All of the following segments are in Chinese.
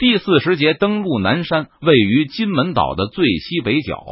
第四十节登陆南山，位于金门岛的最西北角。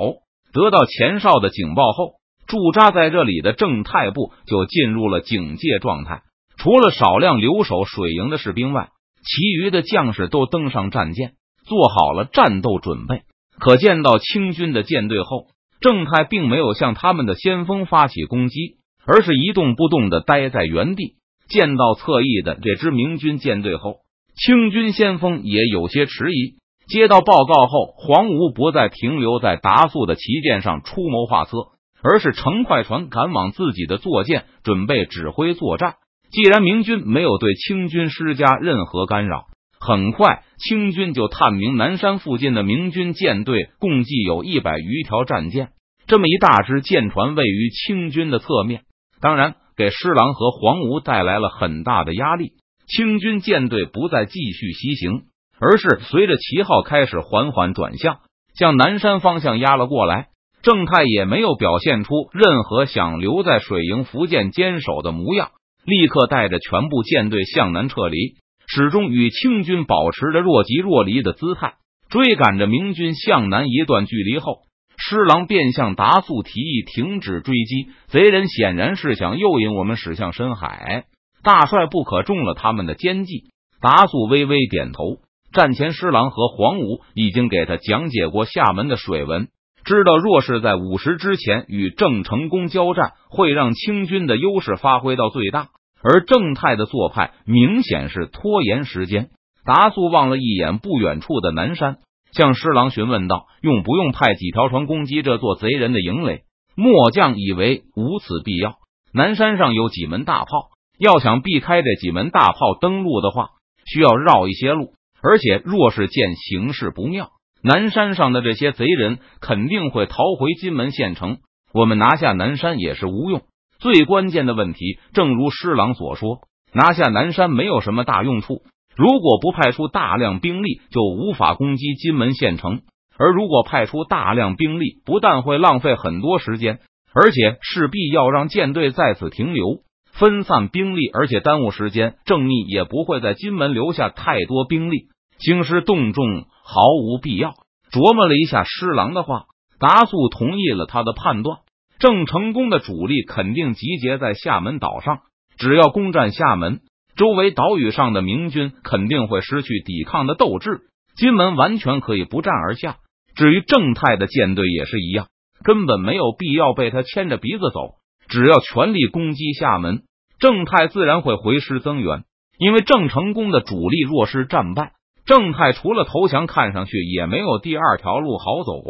得到前哨的警报后，驻扎在这里的正太部就进入了警戒状态。除了少量留守水营的士兵外，其余的将士都登上战舰，做好了战斗准备。可见到清军的舰队后，正太并没有向他们的先锋发起攻击，而是一动不动的待在原地。见到侧翼的这支明军舰队后。清军先锋也有些迟疑。接到报告后，黄吴不再停留在达速的旗舰上出谋划策，而是乘快船赶往自己的坐舰，准备指挥作战。既然明军没有对清军施加任何干扰，很快清军就探明南山附近的明军舰队共计有一百余条战舰。这么一大支舰船位于清军的侧面，当然给施琅和黄吴带来了很大的压力。清军舰队不再继续西行，而是随着旗号开始缓缓转向，向南山方向压了过来。郑泰也没有表现出任何想留在水营福建坚守的模样，立刻带着全部舰队向南撤离，始终与清军保持着若即若离的姿态，追赶着明军向南一段距离后，施琅便向达速提议停止追击。贼人显然是想诱引我们驶向深海。大帅不可中了他们的奸计。达素微微点头。战前，施琅和黄武已经给他讲解过厦门的水文，知道若是在午时之前与郑成功交战，会让清军的优势发挥到最大。而郑泰的做派明显是拖延时间。达素望了一眼不远处的南山，向施琅询问道：“用不用派几条船攻击这座贼人的营垒？”末将以为无此必要。南山上有几门大炮。要想避开这几门大炮登陆的话，需要绕一些路，而且若是见形势不妙，南山上的这些贼人肯定会逃回金门县城。我们拿下南山也是无用。最关键的问题，正如施琅所说，拿下南山没有什么大用处。如果不派出大量兵力，就无法攻击金门县城；而如果派出大量兵力，不但会浪费很多时间，而且势必要让舰队在此停留。分散兵力，而且耽误时间。郑密也不会在金门留下太多兵力，兴师动众毫无必要。琢磨了一下施琅的话，达素同意了他的判断。郑成功的主力肯定集结在厦门岛上，只要攻占厦门，周围岛屿上的明军肯定会失去抵抗的斗志，金门完全可以不战而下。至于郑泰的舰队也是一样，根本没有必要被他牵着鼻子走，只要全力攻击厦门。郑泰自然会回师增援，因为郑成功的主力若是战败，郑泰除了投降，看上去也没有第二条路好走。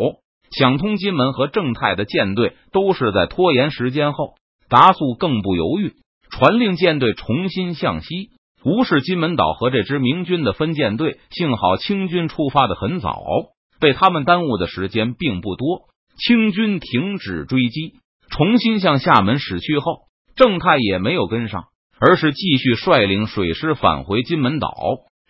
想通金门和郑泰的舰队都是在拖延时间后，达速更不犹豫，传令舰队重新向西，无视金门岛和这支明军的分舰队。幸好清军出发的很早，被他们耽误的时间并不多。清军停止追击，重新向厦门驶去后。郑泰也没有跟上，而是继续率领水师返回金门岛。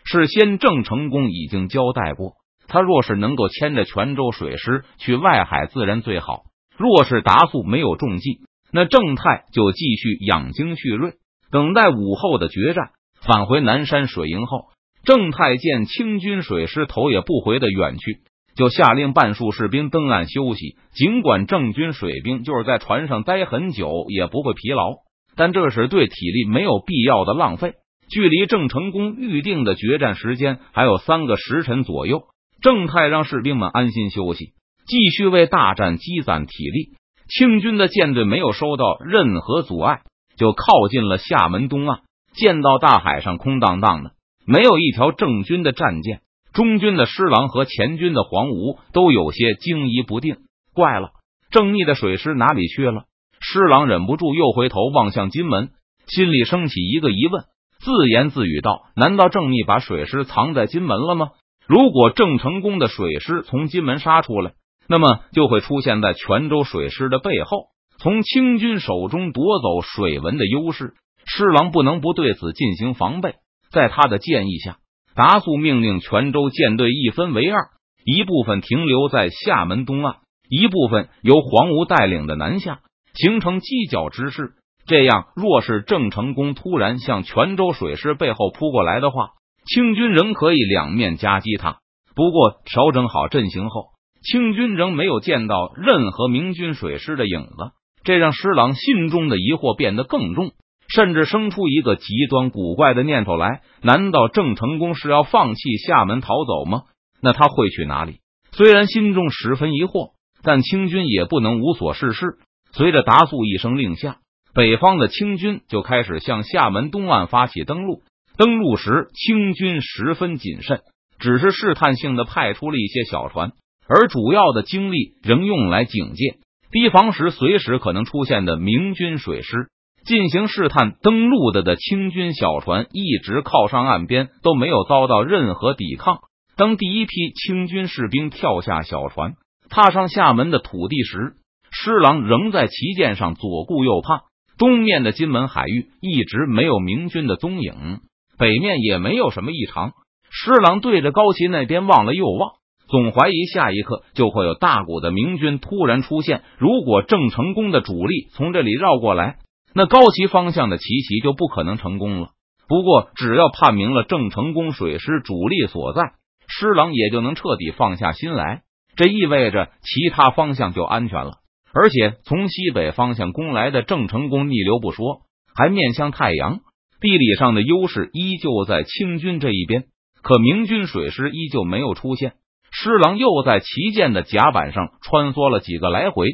事先郑成功已经交代过，他若是能够牵着泉州水师去外海，自然最好。若是达速没有中计，那郑泰就继续养精蓄锐，等待午后的决战。返回南山水营后，郑泰见清军水师头也不回的远去，就下令半数士兵登岸休息。尽管郑军水兵就是在船上待很久也不会疲劳，但这是对体力没有必要的浪费。距离郑成功预定的决战时间还有三个时辰左右，郑泰让士兵们安心休息，继续为大战积攒体力。清军的舰队没有受到任何阻碍，就靠近了厦门东岸。见到大海上空荡荡的，没有一条郑军的战舰。中军的施琅和前军的黄吴都有些惊疑不定，怪了，郑密的水师哪里去了？施琅忍不住又回头望向金门，心里升起一个疑问，自言自语道：“难道郑密把水师藏在金门了吗？如果郑成功的水师从金门杀出来，那么就会出现在泉州水师的背后，从清军手中夺走水文的优势。施琅不能不对此进行防备。在他的建议下。”达速命令泉州舰队一分为二，一部分停留在厦门东岸，一部分由黄吴带领的南下，形成犄角之势。这样，若是郑成功突然向泉州水师背后扑过来的话，清军仍可以两面夹击他。不过调整好阵型后，清军仍没有见到任何明军水师的影子，这让施琅心中的疑惑变得更重，甚至生出一个极端古怪的念头来：难道郑成功是要放弃厦门逃走吗？那他会去哪里？虽然心中十分疑惑，但清军也不能无所事事。随着达素一声令下，北方的清军就开始向厦门东岸发起登陆。登陆时，清军十分谨慎。只是试探性的派出了一些小船，而主要的精力仍用来警戒、提防时随时可能出现的明军水师进行试探。登陆的的清军小船一直靠上岸边，都没有遭到任何抵抗。当第一批清军士兵跳下小船，踏上厦门的土地时，施琅仍在旗舰上左顾右盼。东面的金门海域一直没有明军的踪影，北面也没有什么异常。施琅对着高旗那边望了又望，总怀疑下一刻就会有大股的明军突然出现。如果郑成功的主力从这里绕过来，那高旗方向的奇袭就不可能成功了。不过，只要判明了郑成功水师主力所在，施琅也就能彻底放下心来。这意味着其他方向就安全了。而且，从西北方向攻来的郑成功逆流不说，还面向太阳，地理上的优势依旧在清军这一边。可明军水师依旧没有出现，施琅又在旗舰的甲板上穿梭了几个来回。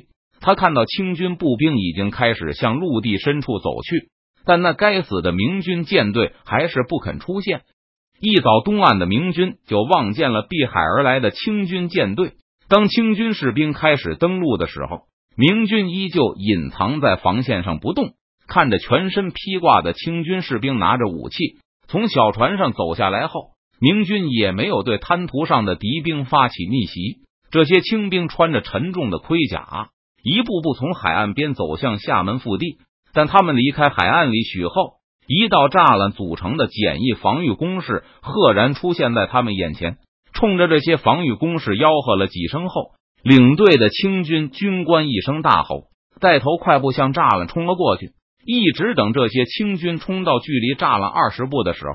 他看到清军步兵已经开始向陆地深处走去，但那该死的明军舰队还是不肯出现。一早，东岸的明军就望见了碧海而来的清军舰队。当清军士兵开始登陆的时候，明军依旧隐藏在防线上不动，看着全身披挂的清军士兵拿着武器从小船上走下来后。明军也没有对滩涂上的敌兵发起逆袭。这些清兵穿着沉重的盔甲，一步步从海岸边走向厦门腹地。但他们离开海岸里许后，一道栅栏组成的简易防御工事赫然出现在他们眼前。冲着这些防御工事吆喝了几声后，领队的清军军官一声大吼，带头快步向栅栏冲了过去。一直等这些清军冲到距离栅栏二十步的时候。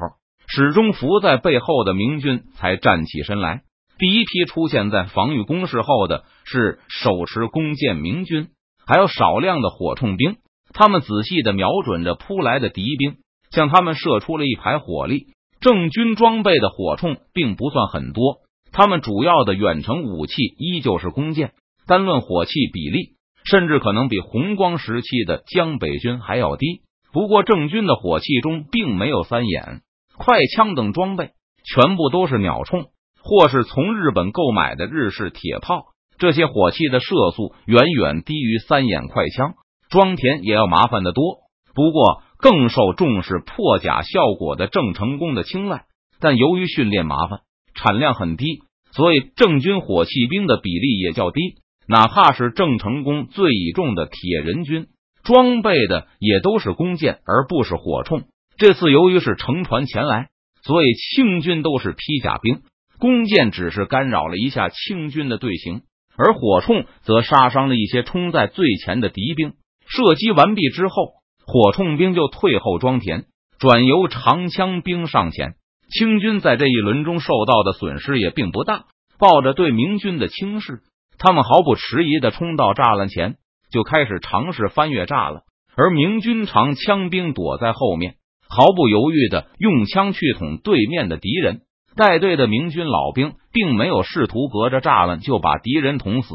始终伏在背后的明军才站起身来。第一批出现在防御工事后的是手持弓箭明军，还有少量的火铳兵。他们仔细的瞄准着扑来的敌兵，向他们射出了一排火力。郑军装备的火铳并不算很多，他们主要的远程武器依旧是弓箭，单论火器比例，甚至可能比红光时期的江北军还要低。不过郑军的火器中并没有三眼。快枪等装备全部都是鸟铳，或是从日本购买的日式铁炮。这些火器的射速远远低于三眼快枪，装填也要麻烦的多。不过，更受重视破甲效果的郑成功的青睐。但由于训练麻烦，产量很低，所以郑军火器兵的比例也较低。哪怕是郑成功最倚重的铁人军，装备的也都是弓箭，而不是火铳。这次由于是乘船前来，所以清军都是披甲兵，弓箭只是干扰了一下清军的队形，而火铳则杀伤了一些冲在最前的敌兵。射击完毕之后，火铳兵就退后装填，转由长枪兵上前。清军在这一轮中受到的损失也并不大。抱着对明军的轻视，他们毫不迟疑的冲到栅栏前，就开始尝试翻越栅栏，而明军长枪兵躲在后面。毫不犹豫的用枪去捅对面的敌人，带队的明军老兵并没有试图隔着栅栏就把敌人捅死，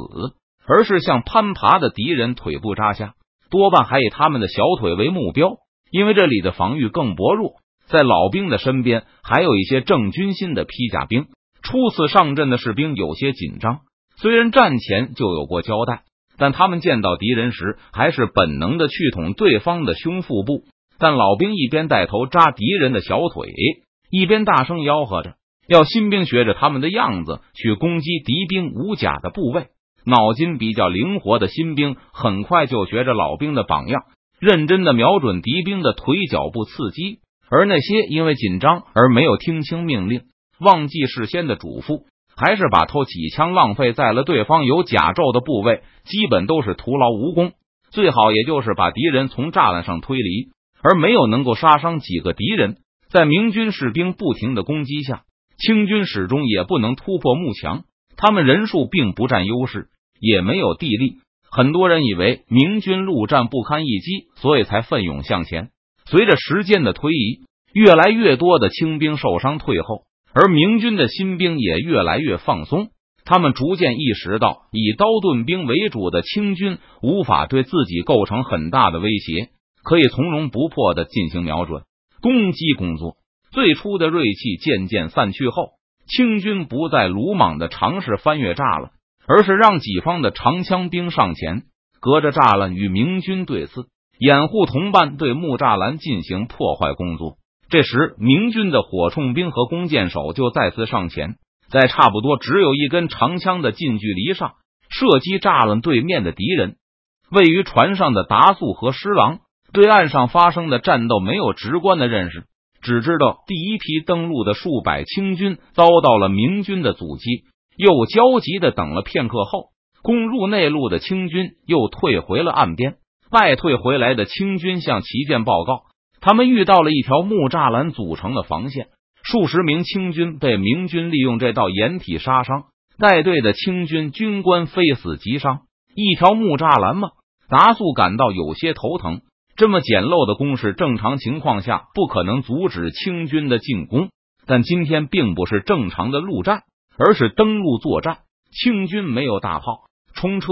而是向攀爬的敌人腿部扎下，多半还以他们的小腿为目标，因为这里的防御更薄弱。在老兵的身边还有一些正军心的披甲兵，初次上阵的士兵有些紧张，虽然战前就有过交代，但他们见到敌人时还是本能的去捅对方的胸腹部。但老兵一边带头扎敌人的小腿，一边大声吆喝着，要新兵学着他们的样子去攻击敌兵无甲的部位。脑筋比较灵活的新兵很快就学着老兵的榜样，认真的瞄准敌兵的腿脚部刺击。而那些因为紧张而没有听清命令、忘记事先的嘱咐，还是把头几枪浪费在了对方有甲胄的部位，基本都是徒劳无功。最好也就是把敌人从栅栏上推离。而没有能够杀伤几个敌人，在明军士兵不停的攻击下，清军始终也不能突破幕墙。他们人数并不占优势，也没有地利。很多人以为明军陆战不堪一击，所以才奋勇向前。随着时间的推移，越来越多的清兵受伤退后，而明军的新兵也越来越放松。他们逐渐意识到，以刀盾兵为主的清军无法对自己构成很大的威胁，可以从容不迫的进行瞄准攻击工作。最初的锐气渐渐散去后，清军不再鲁莽的尝试翻越栅栏。而是让己方的长枪兵上前，隔着栅栏与明军对峙，掩护同伴对木栅栏进行破坏工作。这时，明军的火铳兵和弓箭手就再次上前，在差不多只有一根长枪的近距离上射击栅栏对面的敌人。位于船上的达素和施琅对岸上发生的战斗没有直观的认识，只知道第一批登陆的数百清军遭到了明军的阻击。又焦急的等了片刻后，攻入内陆的清军又退回了岸边。败退回来的清军向旗舰报告，他们遇到了一条木栅栏组成的防线，数十名清军被明军利用这道掩体杀伤，带队的清军军官非死即伤。一条木栅栏吗？达素感到有些头疼。这么简陋的攻势，正常情况下不可能阻止清军的进攻，但今天并不是正常的陆战。而是登陆作战，清军没有大炮、冲车、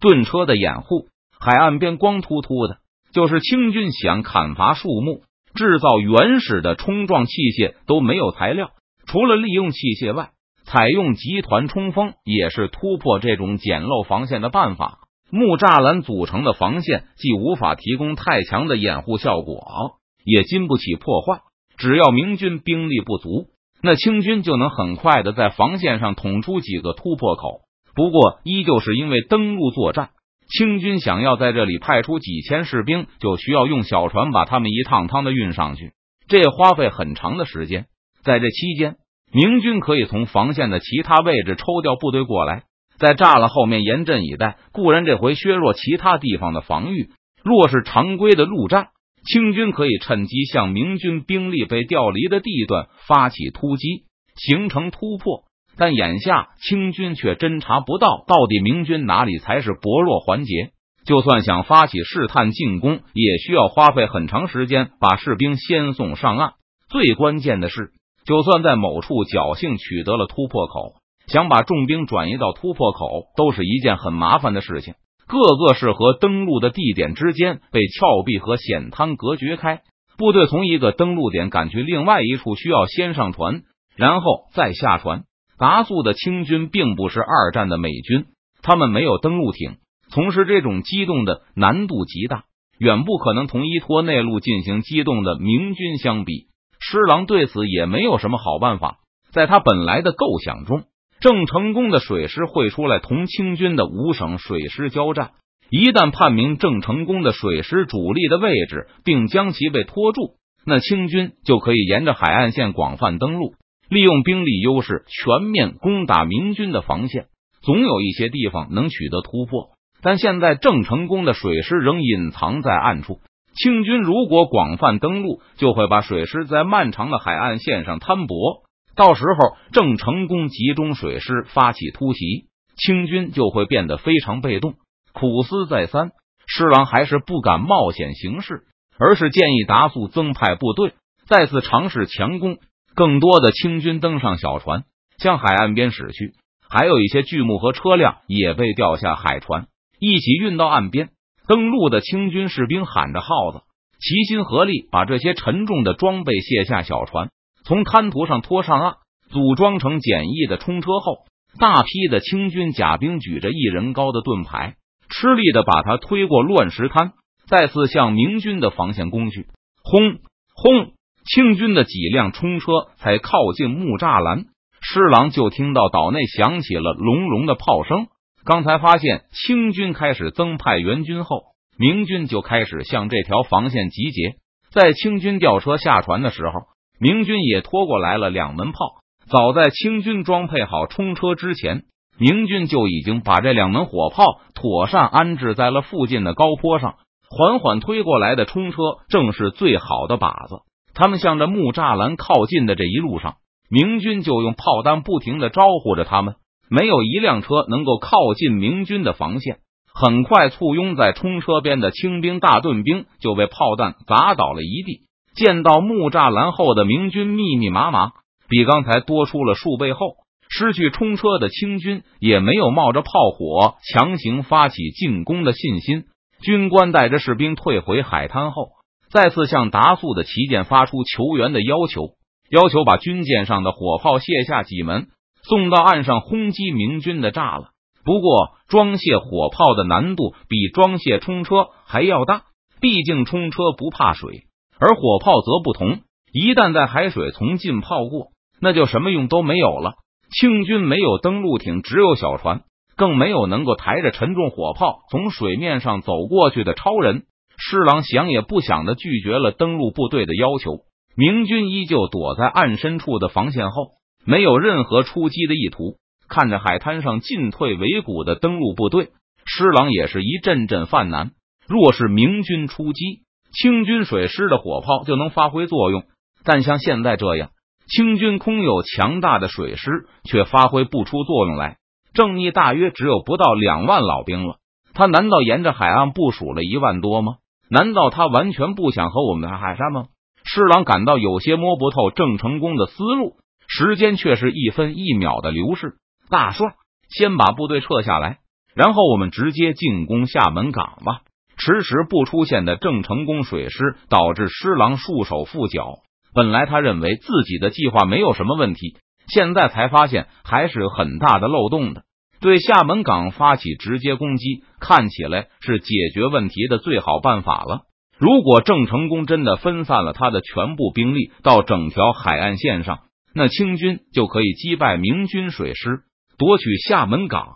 盾车的掩护，海岸边光秃秃的。就是清军想砍伐树木、制造原始的冲撞器械都没有材料。除了利用器械外，采用集团冲锋也是突破这种简陋防线的办法。木栅栏组成的防线既无法提供太强的掩护效果，也经不起破坏。只要明军兵力不足。那清军就能很快的在防线上捅出几个突破口，不过依旧是因为登陆作战，清军想要在这里派出几千士兵，就需要用小船把他们一趟趟的运上去，这花费很长的时间。在这期间，明军可以从防线的其他位置抽调部队过来，在栅栏后面严阵以待。固然这回削弱其他地方的防御，若是常规的陆战。清军可以趁机向明军兵力被调离的地段发起突击，形成突破。但眼下清军却侦查不到到底明军哪里才是薄弱环节。就算想发起试探进攻，也需要花费很长时间把士兵先送上岸。最关键的是，就算在某处侥幸取得了突破口，想把重兵转移到突破口，都是一件很麻烦的事情。各个是和登陆的地点之间被峭壁和险滩隔绝开，部队从一个登陆点赶去另外一处，需要先上船，然后再下船。达速的清军并不是二战的美军，他们没有登陆艇，从事这种机动的难度极大，远不可能同依托内陆进行机动的明军相比。施琅对此也没有什么好办法，在他本来的构想中。郑成功的水师会出来同清军的五省水师交战。一旦判明郑成功的水师主力的位置，并将其被拖住，那清军就可以沿着海岸线广泛登陆，利用兵力优势全面攻打明军的防线。总有一些地方能取得突破，但现在郑成功的水师仍隐藏在暗处。清军如果广泛登陆，就会把水师在漫长的海岸线上摊薄。到时候，郑成功集中水师发起突袭，清军就会变得非常被动。苦思再三，施琅还是不敢冒险行事，而是建议达速增派部队，再次尝试强攻。更多的清军登上小船，向海岸边驶去，还有一些巨木和车辆也被调下海船，一起运到岸边。登陆的清军士兵喊着号子，齐心合力把这些沉重的装备卸下小船。从滩涂上拖上岸，组装成简易的冲车后，大批的清军甲兵举着一人高的盾牌，吃力的把他推过乱石滩，再次向明军的防线攻去。轰轰！清军的几辆冲车才靠近木栅栏，施琅就听到岛内响起了隆隆的炮声。刚才发现清军开始增派援军后，明军就开始向这条防线集结。在清军吊车下船的时候。明军也拖过来了两门炮，早在清军装配好冲车之前，明军就已经把这两门火炮妥善安置在了附近的高坡上。缓缓推过来的冲车正是最好的靶子。他们向着木栅栏靠近的这一路上，明军就用炮弹不停的招呼着他们，没有一辆车能够靠近明军的防线。很快，簇拥在冲车边的清兵、大盾兵就被炮弹砸倒了一地。见到木栅栏后的明军密密麻麻，比刚才多出了数倍后，失去冲车的清军也没有冒着炮火强行发起进攻的信心。军官带着士兵退回海滩后，再次向达速的旗舰发出求援的要求，要求把军舰上的火炮卸下几门，送到岸上轰击明军的栅栏。不过，装卸火炮的难度比装卸冲车还要大，毕竟冲车不怕水。而火炮则不同，一旦在海水从近炮过，那就什么用都没有了。清军没有登陆艇，只有小船，更没有能够抬着沉重火炮从水面上走过去的超人。施琅想也不想的拒绝了登陆部队的要求。明军依旧躲在岸深处的防线后，没有任何出击的意图。看着海滩上进退维谷的登陆部队，施琅也是一阵阵犯难。若是明军出击，清军水师的火炮就能发挥作用，但像现在这样，清军空有强大的水师，却发挥不出作用来。郑义大约只有不到两万老兵了，他难道沿着海岸部署了一万多吗？难道他完全不想和我们打海战吗？施琅感到有些摸不透郑成功的思路，时间却是一分一秒的流逝。大帅，先把部队撤下来，然后我们直接进攻厦门港吧。迟迟不出现的郑成功水师导致施琅束手缚脚。本来他认为自己的计划没有什么问题，现在才发现还是有很大的漏洞的。对厦门港发起直接攻击，看起来是解决问题的最好办法了。如果郑成功真的分散了他的全部兵力到整条海岸线上，那清军就可以击败明军水师，夺取厦门港。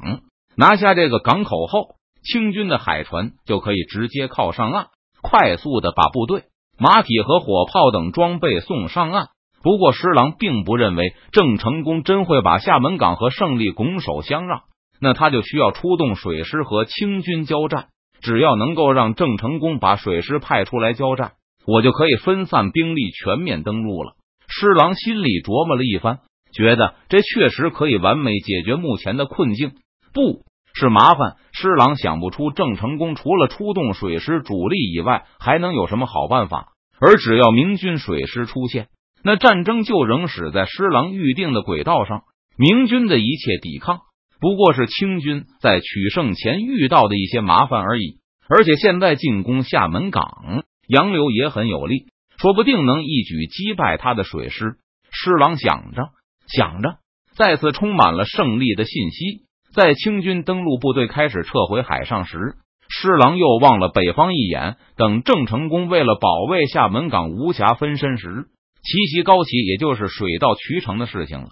拿下这个港口后。清军的海船就可以直接靠上岸，快速的把部队、马匹和火炮等装备送上岸。不过，施琅并不认为郑成功真会把厦门港和胜利拱手相让，那他就需要出动水师和清军交战。只要能够让郑成功把水师派出来交战，我就可以分散兵力，全面登陆了。施琅心里琢磨了一番，觉得这确实可以完美解决目前的困境。不。是麻烦，施琅想不出郑成功除了出动水师主力以外，还能有什么好办法。而只要明军水师出现，那战争就仍驶在施琅预定的轨道上。明军的一切抵抗，不过是清军在取胜前遇到的一些麻烦而已。而且现在进攻厦门港，洋流也很有利，说不定能一举击败他的水师。施琅想着想着，再次充满了胜利的信息。在清军登陆部队开始撤回海上时，施琅又望了北方一眼。等郑成功为了保卫厦门港无暇分身时，奇袭高旗也就是水到渠成的事情了。